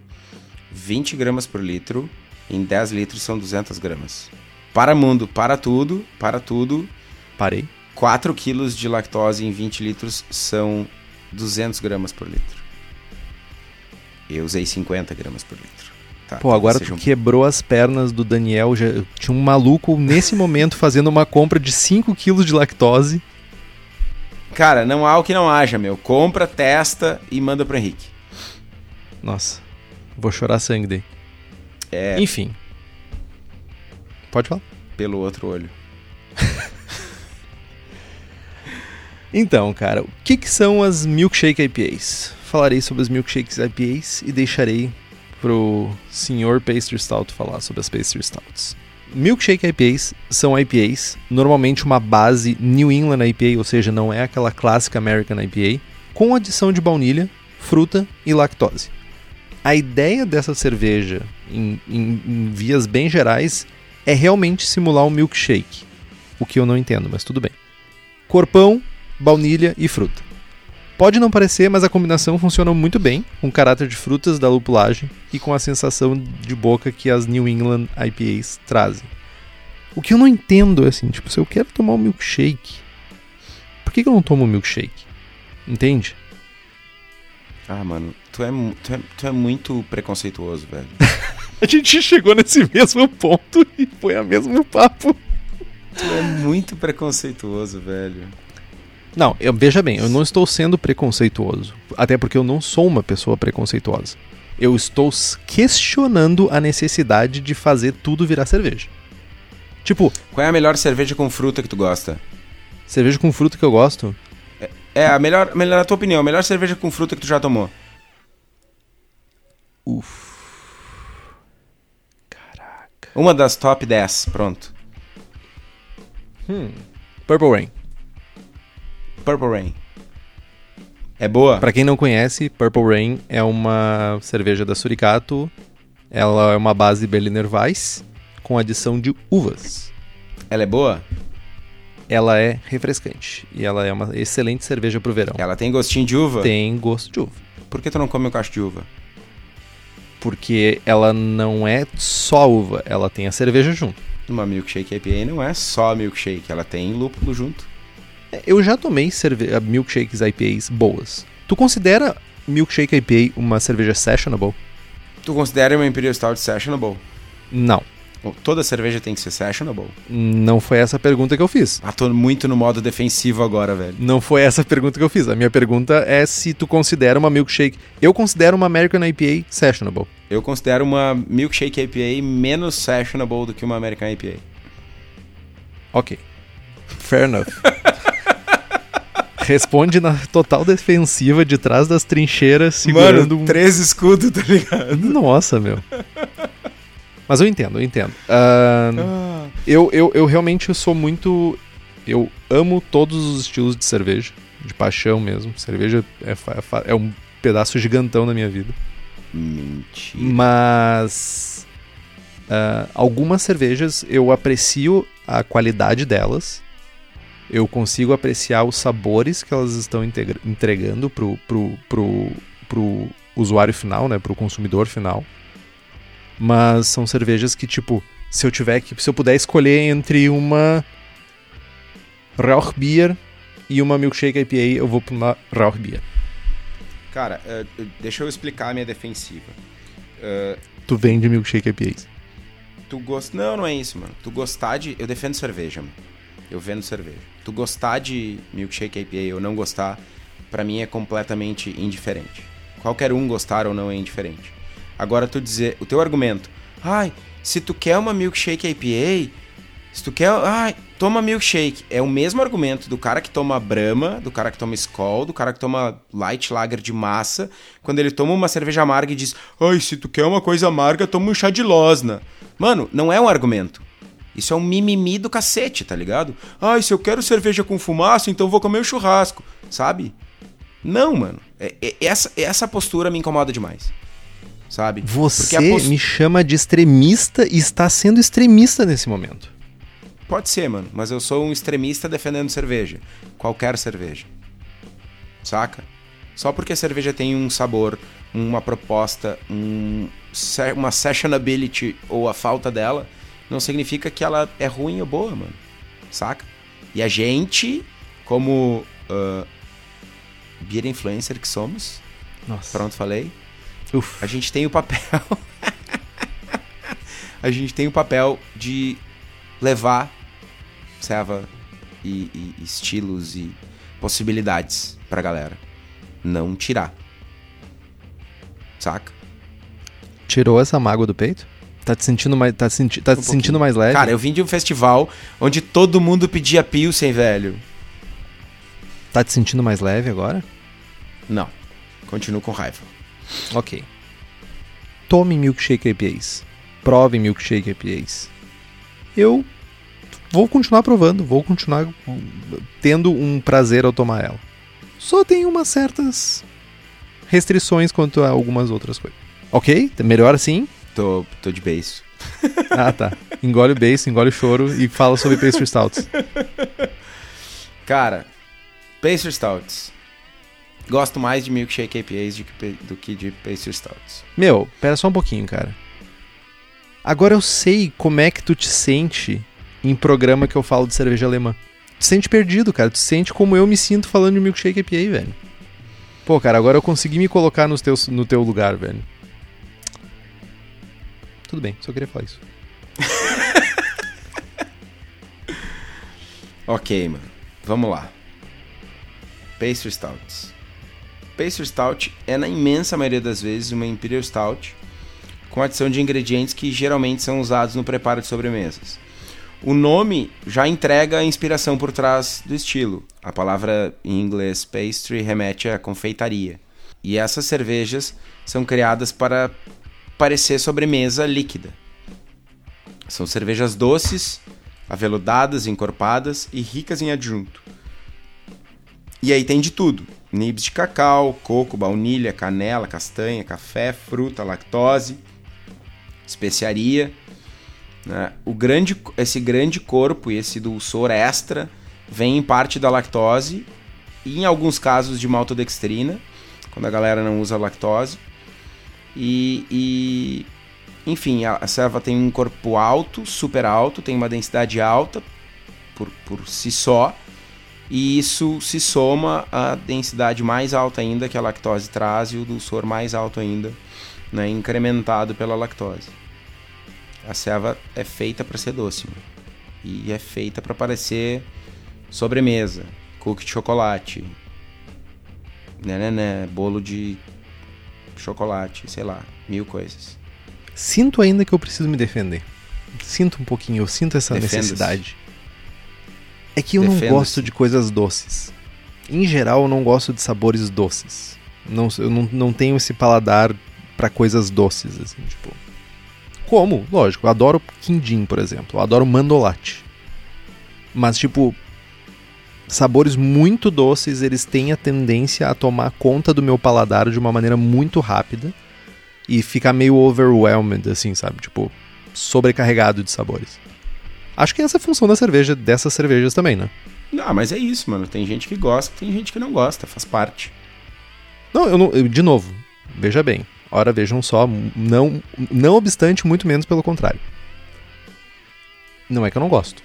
20 gramas por litro, em 10 litros são 200 gramas. Para mundo, para tudo, para tudo, Parei. 4 quilos de lactose em 20 litros são 200 gramas por litro. Eu usei 50 gramas por litro. Tá, Pô, agora tu um- quebrou as pernas do Daniel. Já, tinha um maluco nesse *laughs* momento fazendo uma compra de 5 quilos de lactose. Cara, não há o que não haja, meu. Compra, testa e manda pro Henrique. Nossa, vou chorar sangue daí. É, Enfim. Pode falar. pelo outro olho. *laughs* Então, cara, o que, que são as milkshake IPAs? Falarei sobre as milkshakes IPAs e deixarei pro senhor Pastry Stout falar sobre as Pastry Stouts. Milkshake IPAs são IPAs, normalmente uma base New England IPA, ou seja, não é aquela clássica American IPA, com adição de baunilha, fruta e lactose. A ideia dessa cerveja, em, em- em vias bem gerais, é realmente simular um milkshake. O que eu não entendo, mas tudo bem. Corpão, baunilha e fruta. Pode não parecer, mas a combinação funciona muito bem, com o caráter de frutas da lupulagem e com a sensação de boca que as New England IPAs trazem. O que eu não entendo é assim, tipo, se eu quero tomar um milkshake, por que, que eu não tomo um milkshake? Entende? Ah, mano, tu é, tu é, tu é muito preconceituoso, velho. *laughs* A gente chegou nesse mesmo ponto e foi a mesmo papo. tu é muito preconceituoso, velho. Não, eu, veja bem, eu não estou sendo preconceituoso. Até porque eu não sou uma pessoa preconceituosa. Eu estou questionando a necessidade de fazer tudo virar cerveja. Tipo, Qual é a melhor cerveja com fruta que tu gosta? cerveja com fruta que eu gosto. É, a melhor, melhor, na tua opinião, a melhor cerveja com fruta que tu já tomou? Caraca. Uma das top 10, pronto. Purple Rain. Purple Rain. É boa? Pra quem não conhece, Purple Rain é uma cerveja da Suricato. Ela é uma base Berliner Weiss com adição de uvas. Ela é boa? Ela é refrescante e ela é uma excelente cerveja pro verão. Ela tem gostinho de uva? Tem gosto de uva. Por que tu não come o cacho de uva? Porque ela não é só uva, ela tem a cerveja junto. Uma milkshake IPA não é só milkshake, ela tem lúpulo junto. Eu já tomei cerve milkshakes IPAs boas. Tu considera milkshake IPA uma cerveja sessionable? Tu considera uma Imperial Stout sessionable? Não. Toda cerveja tem que ser sessionable? Não foi essa a pergunta que eu fiz. Ah, tô muito no modo defensivo agora, velho. Não foi essa a pergunta que eu fiz. A minha pergunta é se tu considera uma milkshake. Eu considero uma American IPA sessionable. Eu considero uma milkshake IPA menos sessionable do que uma American IPA. Ok. Fair enough. *laughs* Responde na total defensiva de trás das trincheiras, segurando um... três escudos, tá ligado? Nossa, meu. Mas eu entendo, eu entendo. Ah, Ah, eu, eu, eu realmente sou muito. Eu amo todos os estilos de cerveja. De paixão mesmo. Cerveja é, fa- é um pedaço gigantão da minha vida. mentira. Mas. ah, algumas cervejas eu aprecio a qualidade delas. Eu consigo apreciar os sabores que elas estão entregando pro, pro, pro, pro usuário final, né? Pro consumidor final. Mas são cervejas que, tipo, se eu tiver que. Se eu puder escolher entre uma Rauchbier e uma Milkshake IPA, eu vou pra uma Rauchbier. Cara, eh, deixa eu explicar a minha defensiva. Eh, Tu vende Milkshake IPAs. tu gosta. Não, não é isso, mano. Tu gostar de. Eu defendo cerveja, mano. Eu vendo cerveja. Tu gostar de milkshake IPA ou não gostar, pra mim é completamente indiferente. Qualquer um gostar ou não é indiferente. Agora tu dizer, o teu argumento, ai, se tu quer uma milkshake IPA, se tu quer, ai, toma milkshake. É o mesmo argumento do cara que toma Brahma, do cara que toma Skol, do cara que toma Light Lager de massa, quando ele toma uma cerveja amarga e diz, ai, se tu quer uma coisa amarga, toma um chá de losna. Mano, não é um argumento. Isso é um mimimi do cacete, tá ligado? Ai, se eu quero cerveja com fumaça, então vou comer o churrasco, sabe? Não, mano. É- é- essa, essa postura me incomoda demais. Sabe? Você a pos- me chama de extremista e está sendo extremista nesse momento. Pode ser, mano, mas eu sou um extremista defendendo cerveja. Qualquer cerveja. Saca? Só porque a cerveja tem um sabor, uma proposta, um, uma sessionability ou a falta dela, não significa que ela é ruim ou boa, mano. Saca? E a gente, como uh, beer influencer que somos, Nossa. pronto, falei, Uf. a gente tem o papel. *laughs* a gente tem o papel de levar serva e, e estilos e possibilidades pra galera. Não tirar. Saca? Tirou essa mágoa do peito? Tá te sentindo mais, tá senti tá Um te sentindo mais leve? Cara, eu vim de um festival onde todo mundo pedia Pilsen, velho. Tá te sentindo mais leve agora? Não. Continuo com raiva. Ok. Tome milkshake IPAs. Prove milkshake IPAs. Eu vou continuar provando, vou continuar hum, tendo um prazer ao tomar ela. Só tem umas certas restrições quanto a algumas outras coisas. Ok? Melhor assim? Tô, tô de beijo. *laughs* Ah, tá. Engole o beijo, engole o choro e fala sobre pastry stouts. Cara, Pastry Stouts. Gosto mais de milkshake IPAs do que, de Pastry Stouts. Meu, pera só um pouquinho, cara. Agora eu sei como é que tu te sente em programa que eu falo de cerveja alemã. Tu te sente perdido, cara. Tu te sente como eu me sinto falando de milkshake IPA, velho. Pô, cara, agora eu consegui me colocar nos teus, no teu lugar, velho. Tudo bem, só queria falar isso. *laughs* Ok, mano. Vamos lá. Pastry Stouts. Pastry Stout é, na imensa maioria das vezes, uma Imperial Stout com adição de ingredientes que geralmente são usados no preparo de sobremesas. O nome já entrega a inspiração por trás do estilo. A palavra em inglês pastry remete à confeitaria. E essas cervejas são criadas para parecer sobremesa líquida. São cervejas doces, aveludadas, encorpadas e ricas em adjunto. E aí tem de tudo: nibs de cacau, coco, baunilha, canela, castanha, café, fruta, lactose, especiaria. Né? O grande, esse grande corpo e esse dulçor extra vem em parte da lactose e em alguns casos de maltodextrina, quando a galera não usa lactose. E, e enfim, a, a serva tem um corpo alto, super alto, tem uma densidade alta por, por si só, e isso se soma à densidade mais alta ainda que a lactose traz e o dulçor mais alto ainda, né, incrementado pela lactose. A serva é feita para ser doce mano. e é feita para parecer sobremesa, cookie de chocolate, né, né, né, bolo de chocolate, sei lá, mil coisas. Sinto ainda que eu preciso me defender. Sinto um pouquinho, eu sinto essa necessidade. É que eu não gosto de coisas doces. Em geral, eu não gosto de sabores doces. Não, eu não, não tenho esse paladar para coisas doces, assim, tipo. Como? Lógico, eu adoro quindim, por exemplo. Eu adoro mandolate. Mas, tipo, sabores muito doces, eles têm a tendência a tomar conta do meu paladar de uma maneira muito rápida e ficar meio overwhelmed, assim, sabe? Tipo, sobrecarregado de sabores. Acho que essa é a função da cerveja, dessas cervejas também, né? Não, mas é isso, mano. Tem gente que gosta, tem gente que não gosta, faz parte. Não, eu não. Eu, de novo, veja bem. Ora, vejam só, não, não obstante, muito menos pelo contrário. Não é que eu não gosto.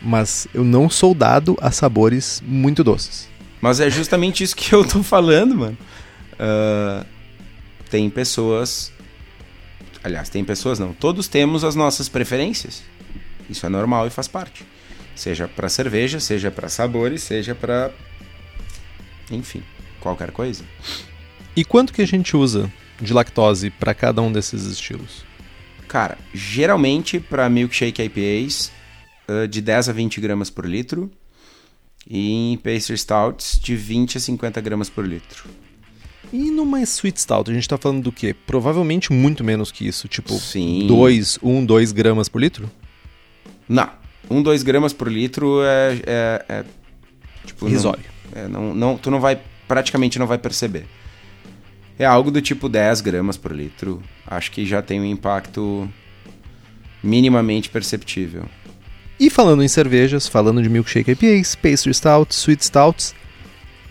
Mas eu não sou dado a sabores muito doces. Mas é justamente isso que eu tô falando, mano. Uh, tem pessoas. Aliás, tem pessoas não. Todos temos as nossas preferências. Isso é normal e faz parte. Seja para cerveja, seja para sabores, seja para. Enfim, qualquer coisa. E quanto que a gente usa de lactose para cada um desses estilos? Cara, geralmente para milkshake IPAs, de 10 a 20 gramas por litro. E em pastry stouts, de 20 a 50 gramas por litro. E numa Sweet Stout, a gente tá falando do quê? Provavelmente muito menos que isso, tipo 2, 1, 2 gramas por litro? Não. 1, 2 gramas por litro é. é, é tipo, Risório. Não, é, não, não, tu não vai. Praticamente não vai perceber. É algo do tipo 10 gramas por litro. Acho que já tem um impacto minimamente perceptível. E falando em cervejas, falando de milkshake IPAs, pastry stouts, sweet stouts,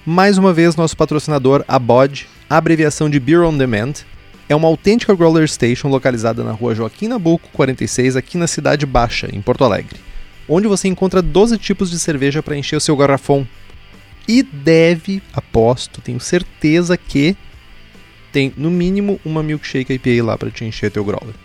mais uma vez, nosso patrocinador, a BOD, abreviação de Beer on Demand, é uma autêntica growler station localizada na rua Joaquim Nabuco 46, aqui na Cidade Baixa, em Porto Alegre, onde você encontra 12 tipos de cerveja para encher o seu garrafão. E deve, aposto, tenho certeza que tem no mínimo uma milkshake IPA lá para te encher teu growler.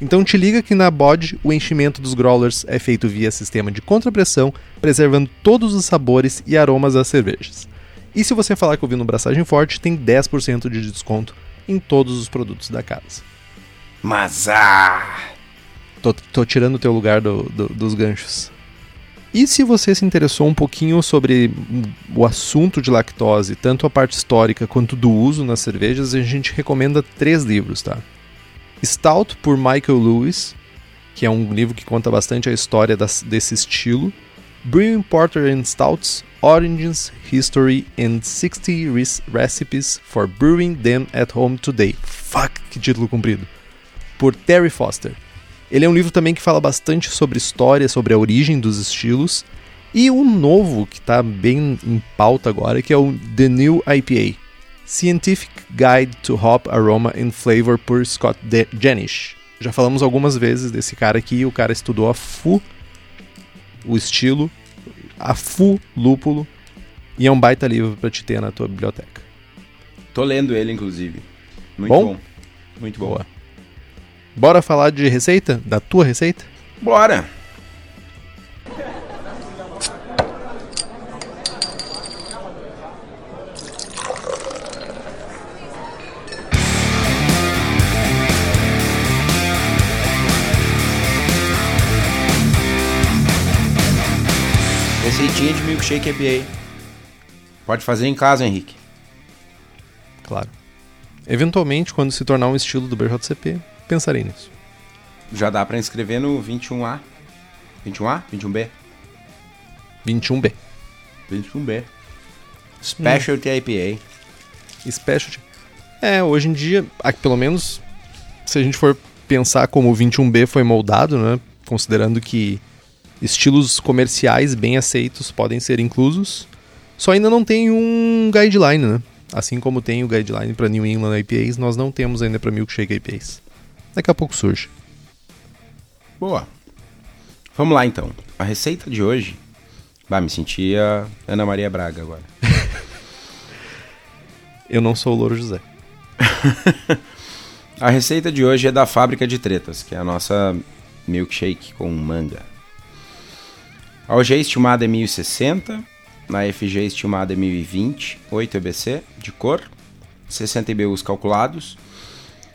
Então te liga que na BOD o enchimento dos growlers é feito via sistema de contrapressão, preservando todos os sabores e aromas das cervejas. E se você falar que ouviu no Braçagem Forte, tem 10% de desconto em todos os produtos da casa. Mas ah! Tô, tô tirando o teu lugar do, do, dos ganchos. E se você se interessou um pouquinho sobre o assunto de lactose, tanto a parte histórica quanto do uso nas cervejas, a gente recomenda três livros, tá? Stout, por Michael Lewis, que é um livro que conta bastante a história das, desse estilo. Brewing Porter and Stouts, Origins, History and 60 Recipes for Brewing Them at Home Today. Fuck, que título comprido. Por Terry Foster. Ele é um livro também que fala bastante sobre história, sobre a origem dos estilos. E um novo que está bem em pauta agora, que é o The New IPA. Scientific Guide to Hop Aroma and Flavor por Scott Jenish. Já falamos algumas vezes desse cara aqui, o cara estudou a FU o estilo, a full lúpulo, e é um baita livro para te ter na tua biblioteca. Tô lendo ele, inclusive. Muito bom. bom. Muito bom. Boa. Bora falar de receita? Da tua receita? Bora! Receitinha de milkshake IPA. Pode fazer em casa, Henrique. Claro. Eventualmente, quando se tornar um estilo do BJCP, pensarei nisso. Já dá pra inscrever no 21A. 21A? 21B? 21B. 21B. Specialty IPA. Specialty. É, hoje em dia, aqui, pelo menos, se a gente for pensar como o 21B foi moldado, né? Considerando que estilos comerciais bem aceitos podem ser inclusos, só ainda não tem um guideline, né? Assim como tem o guideline para New England IPAs, nós não temos ainda para Milkshake IPAs. Daqui a pouco surge. Boa. Vamos lá então. A receita de hoje. Bah, me sentia Ana Maria Braga agora. *laughs* Eu não sou o Louro José. *laughs* a receita de hoje é da Fábrica de Tretas, que é a nossa milkshake com manga. A OG estimada é 1060, na FG estimada é 1020, 8 EBC de cor, 60 IBUs calculados,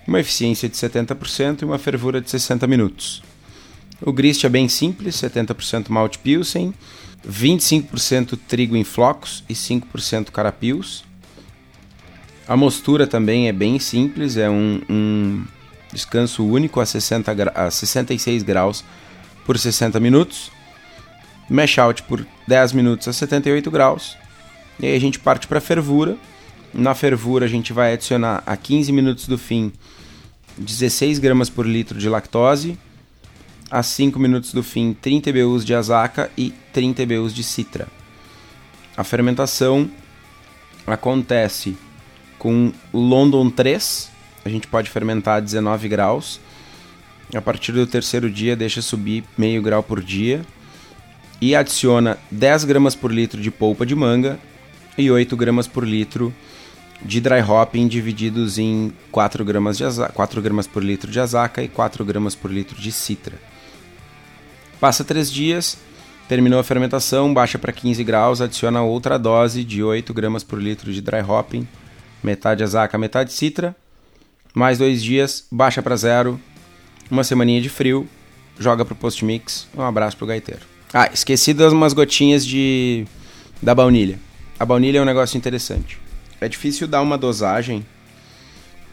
uma eficiência de 70% e uma fervura de 60 minutos. O grist é bem simples, 70% malte pilsen, 25% trigo em flocos e 5% carapios. A mostura também é bem simples, é um, um descanso único a, 60 a 66 graus por 60 minutos. Mash out por 10 minutos a 78 graus. E aí a gente parte para fervura. Na fervura a gente vai adicionar a 15 minutos do fim 16 gramas por litro de lactose, a 5 minutos do fim 30 BUs de azaca e 30 BUs de citra. A fermentação acontece com London 3, a gente pode fermentar a 19 graus. A partir do terceiro dia deixa subir meio grau por dia e adiciona 10 gramas por litro de polpa de manga e 8 gramas por litro de dry hopping divididos em 4 gramas, de 4 gramas por litro de azaca e 4 gramas por litro de citra. Passa 3 dias, terminou a fermentação, baixa para 15 graus, adiciona outra dose de 8 gramas por litro de dry hopping, metade azaca, metade citra, mais 2 dias, baixa para zero, uma semaninha de frio, joga pro post mix, um abraço pro gaiteiro. Ah, esqueci das umas gotinhas de da baunilha. A baunilha é um negócio interessante. É difícil dar uma dosagem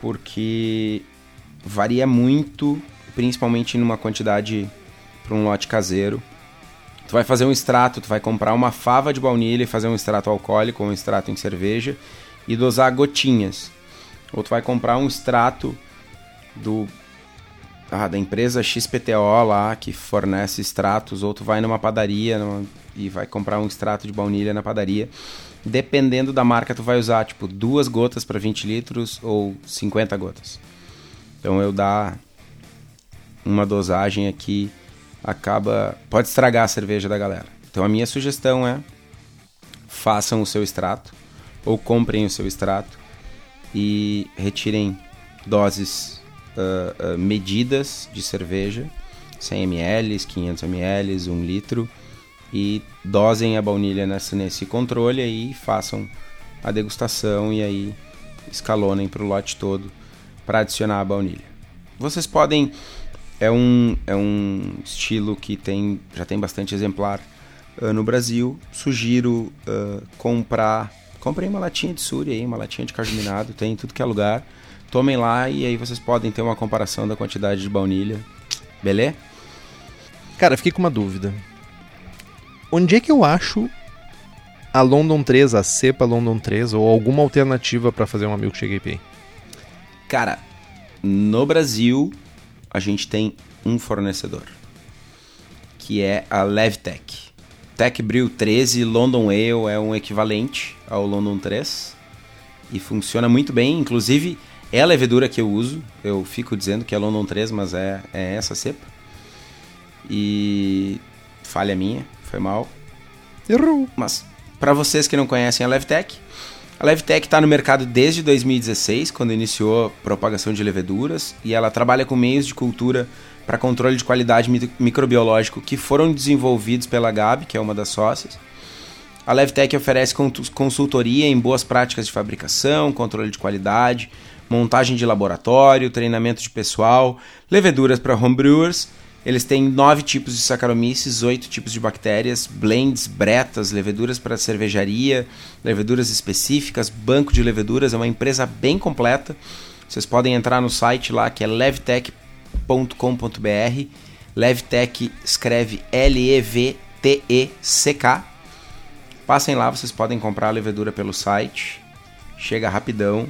porque varia muito, principalmente numa quantidade para um lote caseiro. Tu vai fazer um extrato, tu vai comprar uma fava de baunilha e fazer um extrato alcoólico ou um extrato em cerveja e dosar gotinhas. Ou tu vai comprar um extrato do ah, da empresa XPTO lá, que fornece extratos, ou tu vai numa padaria numa, e vai comprar um extrato de baunilha na padaria. Dependendo da marca, tu vai usar, tipo, duas gotas para 20 litros ou 50 gotas. Então eu dar uma dosagem aqui acaba pode estragar a cerveja da galera. Então a minha sugestão é façam o seu extrato ou comprem o seu extrato e retirem doses uh, uh, medidas de cerveja, 100 ml, 500 ml, 1 litro, e dosem a baunilha nesse, nesse controle e façam a degustação e aí escalonem para o lote todo para adicionar a baunilha. Vocês podem é um, é um estilo que tem já tem bastante exemplar uh, no Brasil. Sugiro uh, comprar comprem uma latinha de suri aí, uma latinha de caju minado, tem em tudo que é lugar. Tomem lá e aí vocês podem ter uma comparação da quantidade de baunilha. Beleza? Cara, fiquei com uma dúvida. Onde é que eu acho a London 3, a cepa London 3 ou alguma alternativa para fazer uma milkshake IPA? Cara, no Brasil a gente tem um fornecedor, que é a Levtech. Tech Brew 13 London Ale é um equivalente ao London 3 e funciona muito bem, inclusive é a levedura que eu uso. Eu fico dizendo que é London 3, mas é, é essa cepa. E falha minha, foi mal. Errou. Mas para vocês que não conhecem a Levtech, a Levtech está no mercado desde 2016, quando iniciou a propagação de leveduras, e ela trabalha com meios de cultura para controle de qualidade microbiológico que foram desenvolvidos pela Gabi, que é uma das sócias. A Levtech oferece consultoria em boas práticas de fabricação, controle de qualidade, montagem de laboratório, treinamento de pessoal, leveduras para homebrewers Eles têm nove tipos de Saccharomyces, oito tipos de bactérias, blends, bretas, leveduras para cervejaria, leveduras específicas, banco de leveduras. É uma empresa bem completa. Vocês podem entrar no site lá que é levtech.com.br. Levtech escreve L-E-V-T-E-C-K. Passem lá, vocês podem comprar a levedura pelo site. Chega rapidão.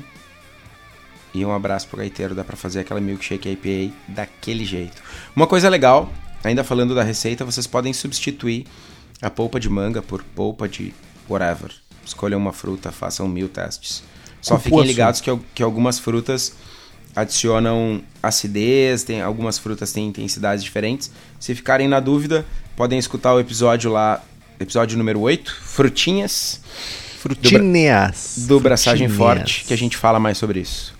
E um abraço pro gaiteiro, dá pra fazer aquela milkshake IPA daquele jeito. Uma coisa legal, ainda falando da receita, vocês podem substituir a polpa de manga por polpa de whatever. Escolham uma fruta, façam mil testes. Só fiquem ligados que, que algumas frutas adicionam acidez, tem, algumas frutas têm intensidades diferentes. Se ficarem na dúvida, podem escutar o episódio lá, episódio número 8, Frutinhas, Frutinhas. do Braçagem Frutinhas. Forte, que a gente fala mais sobre isso.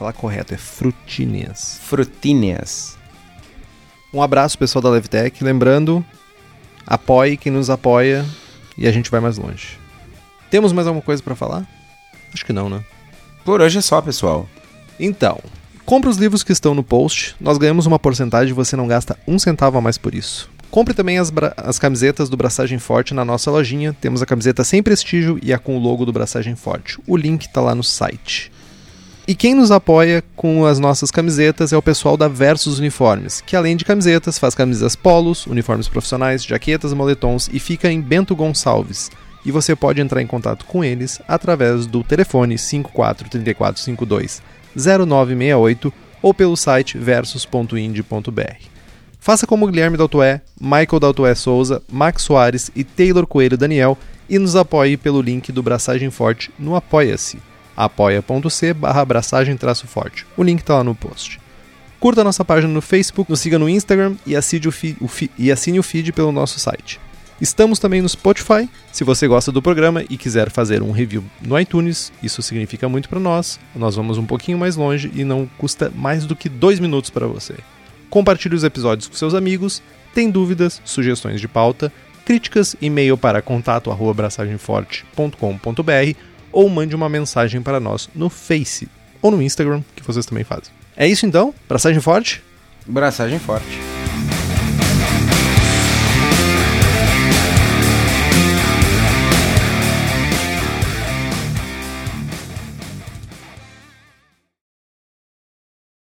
Falar correto, é frutinhas. Frutinhas. Um abraço, pessoal da Levtech. Lembrando, apoie quem nos apoia e a gente vai mais longe. Temos mais alguma coisa pra falar? Acho que não, né? Por hoje é só, pessoal. Então, compre os livros que estão no post, nós ganhamos uma porcentagem e você não gasta um centavo a mais por isso. Compre também as, as camisetas do Braçagem Forte na nossa lojinha. Temos a camiseta sem prestígio e a com o logo do Braçagem Forte. O link tá lá no site. E quem nos apoia com as nossas camisetas é o pessoal da Versus Uniformes, que além de camisetas faz camisas polos, uniformes profissionais, jaquetas, moletons e fica em Bento Gonçalves. E você pode entrar em contato com eles através do telefone 54 34 52 0968 ou pelo site versus.ind.br. Faça como Guilherme Daltoé, Michael Daltoé Souza, Max Soares e Taylor Coelho Daniel e nos apoie pelo link do Braçagem Forte no Apoia-se, apoia.c barra abraçagem forte. O link está lá no post. Curta nossa página no Facebook, nos siga no Instagram e assine o, fi- o e assine o feed pelo nosso site. Estamos também no Spotify. Se você gosta do programa e quiser fazer um review no iTunes, isso significa muito para nós. Nós vamos um pouquinho mais longe e não custa mais do que dois minutos para você. Compartilhe os episódios com seus amigos. Tem dúvidas, sugestões de pauta, críticas, e-mail para contato@braçagemforte.com.br ou mande uma mensagem para nós no Face ou no Instagram, que vocês também fazem. É isso então? Braçagem forte? Braçagem forte.